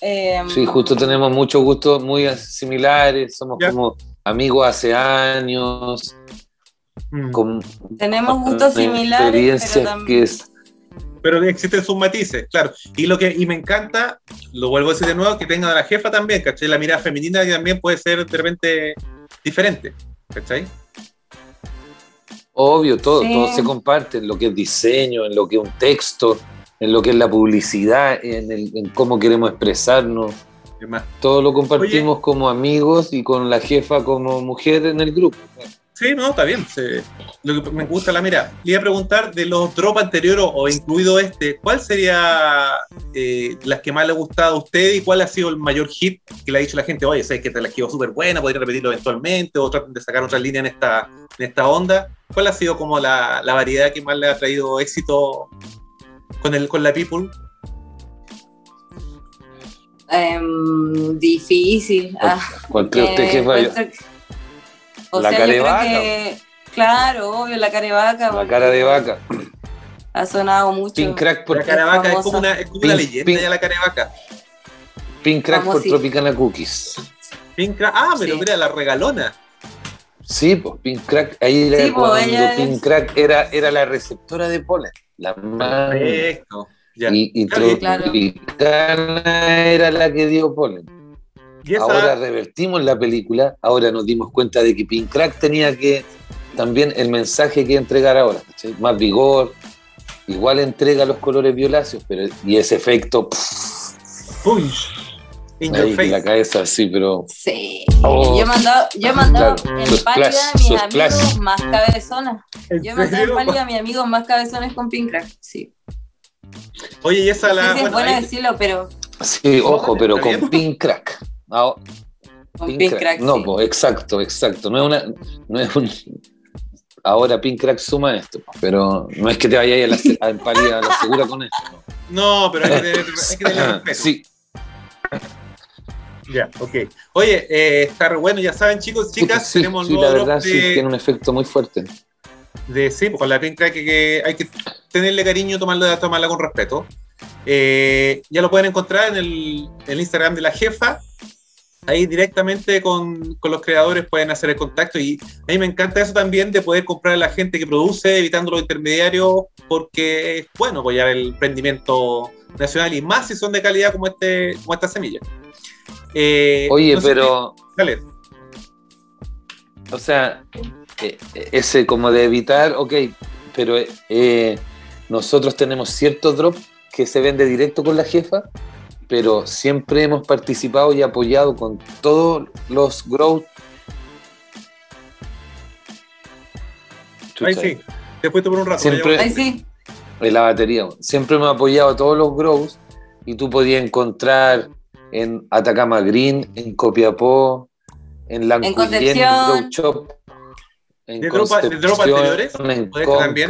eh, Sí, justo tenemos muchos gustos muy similares, somos Ya. como amigos hace años, Mm. con Tenemos gustos similares, pero también... que es Pero existen sus matices, claro. Y lo que y me encanta, lo vuelvo a decir de nuevo, que tengan a la jefa también, ¿cachai? La mirada femenina que también puede ser de repente diferente, ¿cachai? obvio, todo, Sí. todo se comparte en lo que es diseño, en lo que es un texto, en lo que es la publicidad, en, el- en cómo queremos expresarnos. Todo lo compartimos como amigos y con la jefa como mujer en el grupo. Sí, no, está bien. lo que me gusta la mira. Le iba a preguntar de los drops anteriores o incluido este, ¿cuál sería eh, las que más le ha gustado a usted y cuál ha sido el mayor hit que le ha dicho la gente? Oye, sé que te la quedó súper buena, podría repetirlo eventualmente o traten de sacar otra línea en esta, en esta onda. ¿Cuál ha sido como la, la variedad que más le ha traído éxito con, el, con la People? Em, difícil. Ah, ¿Cuál cree usted eh, que fue? encuentro que- O La sea, cara yo de creo vaca. que- Claro, obvio, la cara de vaca. La cara de vaca. Ha sonado mucho. Pink Crack por, La Caravaca es como una, es como una Pin- leyenda pin- ya la Caravaca. Pink Crack por. Tropicana Cookies. Pink Cra- ah, pero Sí. mira, la regalona. Sí, pues Pink Crack, ahí era Sí, pues, cuando ella Pink es- Crack era, era la receptora de polen. La más. Perfecto. Ya. Y, y Claro, claro. Tropicana era la que dio polen. Y esa- Ahora revertimos la película, ahora nos dimos cuenta de que Pink Crack tenía que también el mensaje que entregar ahora, más vigor, igual entrega los colores violáceos, pero y ese efecto pff, Uy, in your ahí en face. la cabeza así, pero Sí. Oh. yo he mandado, yo he mandado Claro, en pálida a mis amigos flash. más cabezones. ¿En Yo he mandado en pálida a mis amigos más cabezones con Pink Crack. Sí. Oye, y esa No la. sé si es bueno, bueno ahí- decirlo, pero sí, ojo, pero ¿Está con? Pink Crack. Ah, con Pink Pink, Crack. Crack. No, sí. pues, exacto, exacto. No es una, no es un. Ahora Pink Crack suma esto, pero no es que te vayas a la, a empalida a la segura con esto. No, pero hay que tener, hay que tener respeto. Sí, Ya, ok. Oye, eh, está re bueno, ya saben, chicos, chicas, sí, tenemos sí, la verdad sí tiene un efecto muy fuerte. de- sí, pues con la Pink Crack que, que hay que tenerle cariño, tomarla, tomarla con respeto. Eh, ya lo pueden encontrar en el, el Instagram de la jefa. Ahí directamente con, con los creadores pueden hacer el contacto y a mí me encanta eso también de poder comprar a la gente que produce, evitando los intermediarios, porque es bueno apoyar el emprendimiento nacional y más si son de calidad como, este, como esta semilla. Eh, Oye, no sé pero, qué- o sea, eh, ese como de evitar, ok, pero eh, nosotros tenemos cierto drop que se vende directo con la jefa, pero siempre hemos participado y apoyado con todos los growth. Ahí sí. Después te por un rato. Siempre- Ahí sí. en la batería. Siempre me ha apoyado a todos los grows y tú podías encontrar en Atacama Green, en Copiapó, en Lancuillén, Concepción. Grow Shop, en ¿De dropa- de Concepción, anteriores? en ¿Puede ser también?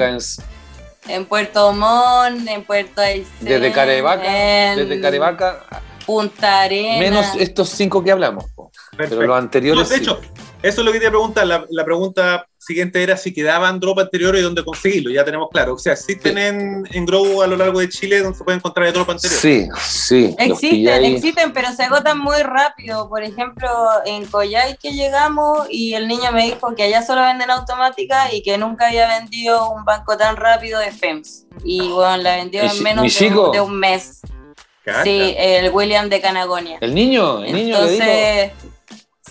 En- Puerto Montt, en Puerto Aysén, desde Carevaca, en desde Carevaca, Punta Arenas. menos estos cinco que hablamos, po. pero los No, anteriores de sí. hecho, eso es lo que te iba a preguntar. La, la pregunta siguiente era si quedaban drop anteriores y dónde conseguirlo. Ya tenemos claro. O sea, existen en, en Grow a lo largo de Chile donde se puede encontrar el drop anterior. Sí, sí, Existen, existen, pero se agotan muy rápido. Por ejemplo, en Coyay que llegamos y el niño me dijo que allá solo venden automática y que nunca había vendido un banco tan rápido de FEMS. Y bueno, la vendió en menos de un, de un mes. Sí, el William de Canagonia. El niño, el niño le digo. Entonces,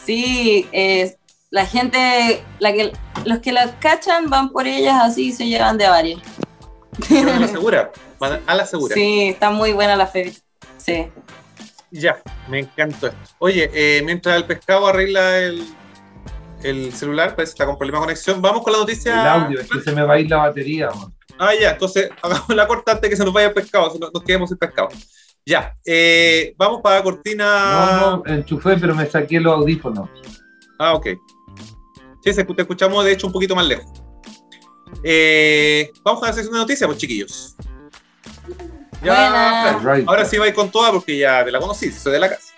sí, eh, la gente, la que, los que las cachan van por ellas así y se llevan de a varias. Van a la segura. Van a la segura. Sí, está muy buena la feria. Sí. Ya, me encantó esto. Oye, eh, mientras el pescado arregla el, el celular, parece que está con problema de conexión, vamos con la noticia. El audio, es que se me va a ir la batería. man. Ah, ya, entonces hagamos la corta antes que se nos vaya el pescado, nos quedemos sin pescado. Ya, eh, vamos para la cortina. No, no, enchufé, pero me saqué los audífonos. Ah, ok. Sí, se- te escuchamos de hecho un poquito más lejos. Eh, vamos a la sección de noticias, pues chiquillos. Right. ahora sí vais con toda porque ya te la conocí, soy de la casa.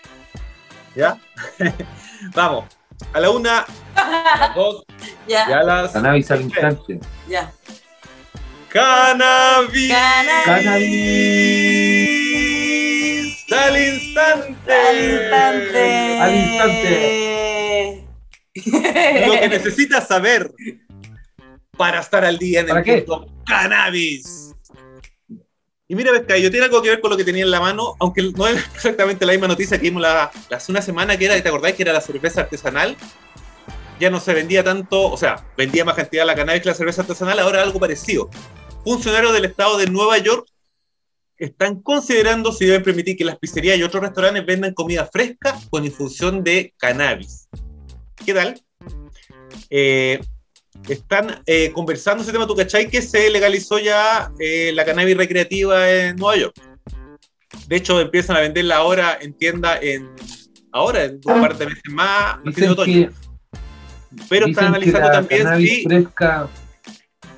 ¿Ya? vamos. A la una, a las dos Ya, y a las Cannabis al instante. ya. Cannabis. Cannabis. Al instante. Al instante. Al instante. Lo que necesitas saber para estar al día en ¿Para el qué? mundo cannabis. Y mira, Pescadillo, tiene algo que ver con lo que tenía en la mano, aunque no es exactamente la misma noticia que vimos la, la- hace una semana, que era, ¿te acordáis que era la cerveza artesanal? Ya no se vendía tanto, o sea, vendía más cantidad la cannabis que la cerveza artesanal, ahora algo parecido. Funcionarios del estado de Nueva York están considerando si deben permitir que las pizzerías y otros restaurantes vendan comida fresca con infusión de cannabis. ¿Qué tal? Eh, están eh, conversando ese tema, ¿tú cachai? Que se legalizó ya eh, la cannabis recreativa en Nueva York. De hecho, empiezan a venderla ahora en tienda en ahora, en un par de meses más, a de otoño. Pero están analizando también si fresca,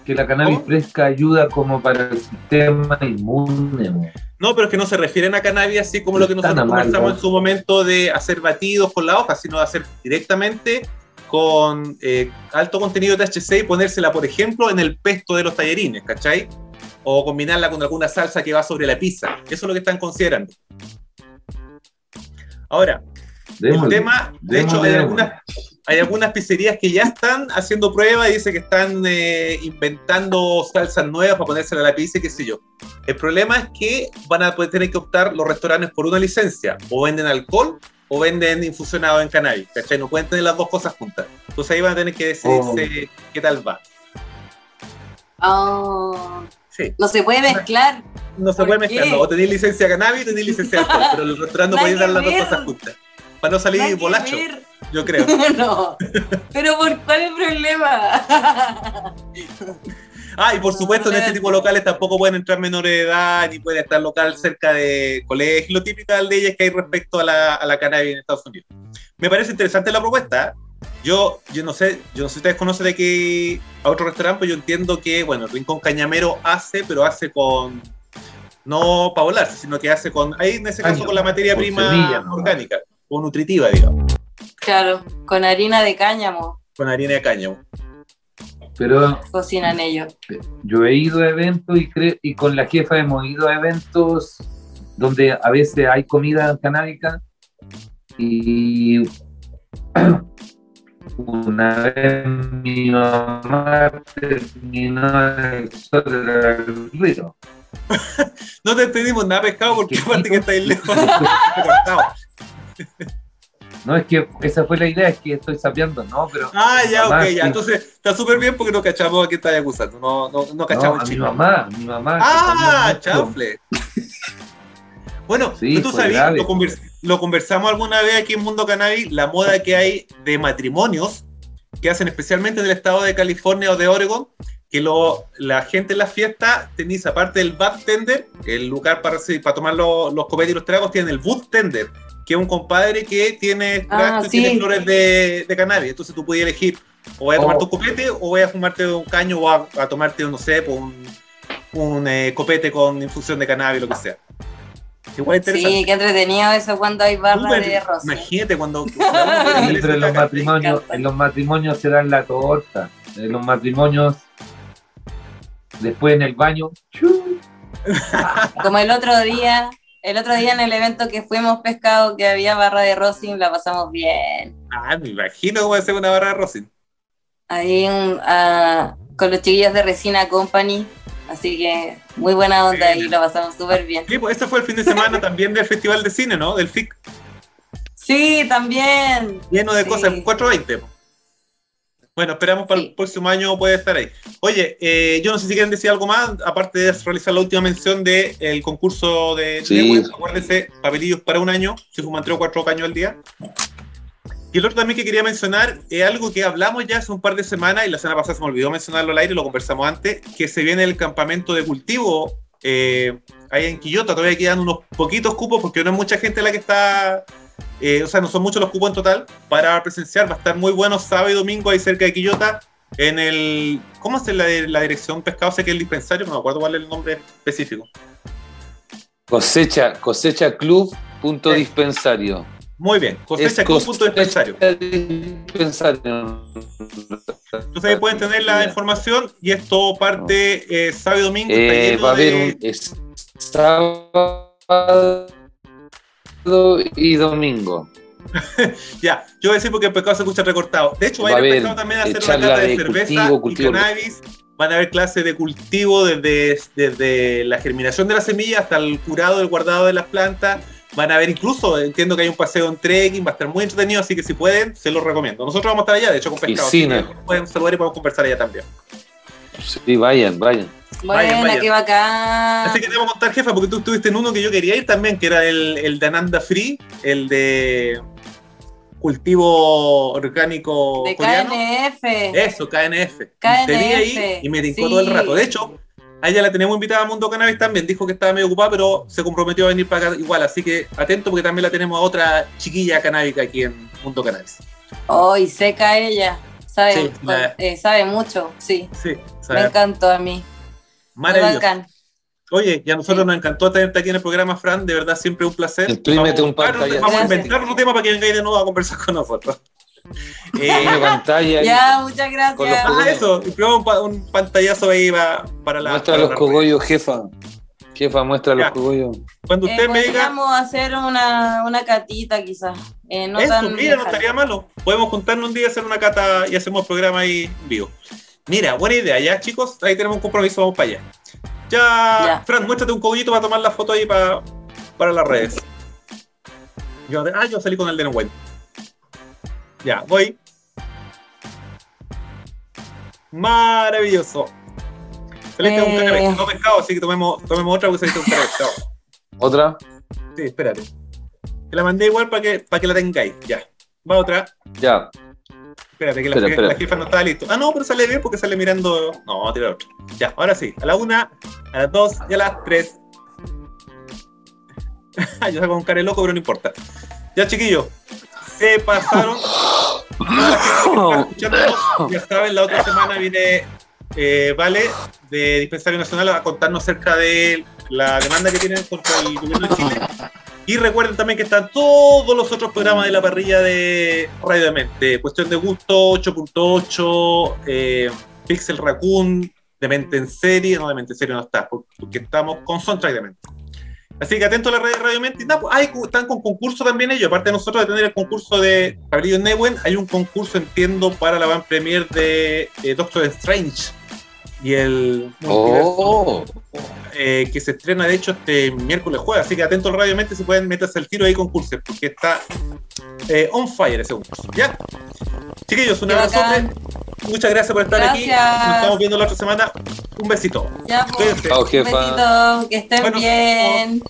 que la cannabis ¿Cómo? fresca ayuda como para el sistema inmune. No, pero es que no se refieren a cannabis así como lo que nosotros Tan amargo. conversamos en su momento de hacer batidos con la hoja, sino de hacer directamente con eh, alto contenido de THC y ponérsela, por ejemplo, en el pesto de los tallarines, ¿cachai? O combinarla con alguna salsa que va sobre la pizza. Eso es lo que están considerando. Ahora, el tema, de hecho, hay algunas, hay algunas pizzerías que ya están haciendo pruebas y dice que están eh, inventando salsas nuevas para ponérsela a la pizza y qué sé yo. El problema es que van a poder tener que optar los restaurantes por una licencia. O venden alcohol o venden infusionado en cannabis. ¿Cachai? No pueden tener las dos cosas juntas. Entonces ahí van a tener que decidirse qué tal va. Oh, Sí. no se puede mezclar. No se ¿Por puede mezclar. no. O tenéis licencia de cannabis o tenéis licencia de alcohol. pero el restaurante no podéis dar las dos cosas juntas. Para no salir bolacho, ver. yo creo. no. Pero ¿por cuál es el problema? Ah, y por supuesto, en este tipo de locales tampoco pueden entrar menores de edad, ni pueden estar local cerca de colegios, lo típico de leyes que hay respecto a la, a la cannabis en Estados Unidos. Me parece interesante la propuesta. Yo, yo no sé, yo no sé si ustedes conocen de que a otro restaurante, pero yo entiendo que, bueno, el Rincón Cañamero hace, pero hace con, no para volarse, sino que hace con, ahí en ese caso Caño, con la materia con prima semilla, ¿no? O nutritiva, digamos, claro, con harina de cáñamo con harina de cáñamo. Pero cocinan ellos. yo he ido a eventos y, cre- y con la jefa hemos ido a eventos donde a veces hay comida canábica y una vez mi mamá terminó el sol del río. No te entendimos nada, pescado, porque ¿Qué aparte que estáis lejos. No, es que esa fue la idea, es que estoy sapeando, ¿no? Pero Ah, ya, ok, ya. Entonces está súper bien porque no cachamos a quién estáis acusando. No, no, no no, cachamos a el mi mamá, mi mamá. Ah, chanfle. Bueno, Sí, tú grave. lo, convers- lo conversamos alguna vez aquí en Mundo Cannabis, la moda que hay de matrimonios que hacen especialmente en el estado de California o de Oregon, que lo, la gente en la fiesta tenéis, aparte del bartender, el lugar para, para tomar los, los copetes y los tragos, tienen el tender que es un compadre que tiene extracto y sí. tiene flores de, de cannabis. Entonces tú puedes elegir o voy a tomar Oh. tu copete o voy a fumarte un caño o a, a tomarte, no sé, pues, un, un eh, copete con infusión de cannabis, lo que sea. Igual interesante. Sí, qué entretenido eso cuando hay barra de rosa. Imagínate cuando. cuando uno puede hacer Sí, eso pero en los matrimonios, en los matrimonios se dan la torta. En los matrimonios, después en el baño. Como el otro día, el otro día en el evento que fuimos pescado que había barra de rosin, la pasamos bien. Ah, me imagino cómo hacer una barra de rosin. Ahí ah, con los chiquillos de Resina Company. Así que muy buena onda y la pasamos súper bien. Sí, pues este fue el fin de semana también del Festival de Cine, ¿no? Del FIC. Sí, también. Lleno de Sí. cosas, 420. Bueno, esperamos para el Sí. próximo año puede estar ahí. Oye, eh, yo no sé si quieren decir algo más, aparte de realizar la última mención del concurso de Sí. de web. Acuérdense, papelillos para un año, si fuman tres o cuatro caños al día. Y el otro también que quería mencionar es algo que hablamos ya hace un par de semanas y la semana pasada se me olvidó mencionarlo al aire, lo conversamos antes, que se viene el campamento de cultivo eh, ahí en Quillota. Todavía quedan unos poquitos cupos porque no es mucha gente la que está, eh, o sea, no son muchos los cupos en total para presenciar. Va a estar muy bueno sábado y domingo ahí cerca de Quillota. En el. ¿Cómo es la, la dirección pescado? Sé que es el dispensario, no me acuerdo cuál es el nombre específico. Cosecha, cosecha club punto Sí. dispensario. Muy bien, cosecha Club punto dispensario. dispensario. Entonces ahí pueden tener la información y esto parte eh, sábado y domingo. Eh, va a haber de- un sábado y domingo. Ya, yo voy a decir porque el pescado se escucha recortado. De hecho, va, a ir pescado también a hacer una cata de, de cerveza cultivo, cultivo. y cannabis. Van a haber clases de cultivo desde, desde la germinación de la semilla hasta el curado, el guardado de las plantas. Van a haber incluso, entiendo que hay un paseo en trekking, va a estar muy entretenido, así que si pueden, se los recomiendo. Nosotros vamos a estar allá, de hecho, con pescado. Piscina. que pueden saludar y podemos conversar allá también. Sí, vayan, vayan. Buena, Vayan, qué bacán. Así que te voy a contar, jefa, porque tú estuviste en uno que yo quería ir también, que era el, el de Ananda Free, el de cultivo orgánico De coreano. KNF. Eso, KNF. KNF, Te vi ahí y me tincó sí. todo el rato. De hecho, a ella la tenemos invitada a Mundo Cannabis también. Dijo que estaba medio ocupada, pero se comprometió a venir para acá igual. Así que atento porque también la tenemos a otra chiquilla canábica aquí en Mundo Cannabis. Oh, y seca ella. Sabe, Sí, la- eh, sabe mucho, sí. Sí, Me ¿sabes? encantó a mí. Maravilloso. Oye, y a nosotros Sí. nos encantó tenerte aquí en el programa, Fran. De verdad, siempre un placer. Imprímete un Vamos- pantallazo. Vamos a inventar otro tema para que vengáis de nuevo a conversar con nosotros. Eh, Una pantalla. Ya, muchas Con los gracias. ah, eso, un, pa- un pantallazo ahí pa- para la. Muestra para los cogollos, jefa. Jefa, muestra los cogollos. Cuando Eh, usted me diga. podríamos hacer una, una catita quizás. Eh, no Eso, tan mira, no estaría malo. Podemos juntarnos un día, hacer una cata y hacemos programa ahí en vivo. Mira, buena idea, ya chicos, ahí tenemos un compromiso, vamos para allá. Ya, Ya. Fran, muéstrate un cogollito para tomar la foto ahí para, para las redes. Yo, ah, yo salí con el de Wayne. Ya, voy. Maravilloso. Saliste un Eh. no pescado, así que tomemos, tomemos otra porque saliste un canapé. Chao. ¿Otra? Sí, espérate. Te la mandé igual para que, para que la tengáis. Ya. Va otra. Ya. Espérate, que la, Espera, je- espera. la jefa no estaba listo. Ah, no, pero sale bien porque sale mirando. No, vamos a tirar otro. Ya, ahora sí. A la una, a las dos y a las tres. Yo saco un care loco, pero no importa. Ya, chiquillos. Se pasaron. Ya saben, la otra semana viene eh, Vale de Dispensario Nacional a contarnos acerca de la demanda que tienen contra el gobierno de Chile. Y recuerden también que están todos los otros programas de la parrilla de Radio Demente. Cuestión de gusto, 8.8, eh, Pixel Raccoon, Demente en serie. No, Demente en serie no está, porque estamos con Soundtrack Demente. Así que atento a la red de Radio nada, pues, están con concurso también ellos. Aparte de nosotros de tener el concurso de Pabellón Newen, hay un concurso, entiendo, para la van premier de eh, Doctor Strange. Y el multiverso Oh. eh, que se estrena de hecho este miércoles jueves, así que atento al Radio Mente si pueden meterse al tiro ahí concursos, porque está eh, on fire ese concurso. ¿Ya? Chiquillos, un abrazo. Muchas gracias por estar aquí. Nos estamos viendo la otra semana. Un besito. Ya, pues, un besito, que estén Bueno, bien.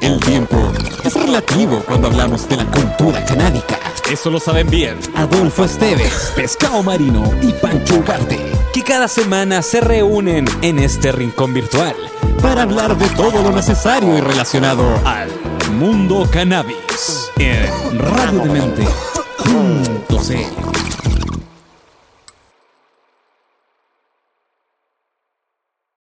El tiempo es relativo cuando hablamos de la cultura canábica. Eso lo saben bien Adolfo Esteves, Pescado Marino y Pancho Ugarte, que cada semana se reúnen en este rincón virtual para hablar de todo lo necesario y relacionado al mundo cannabis en radiodemente.cl.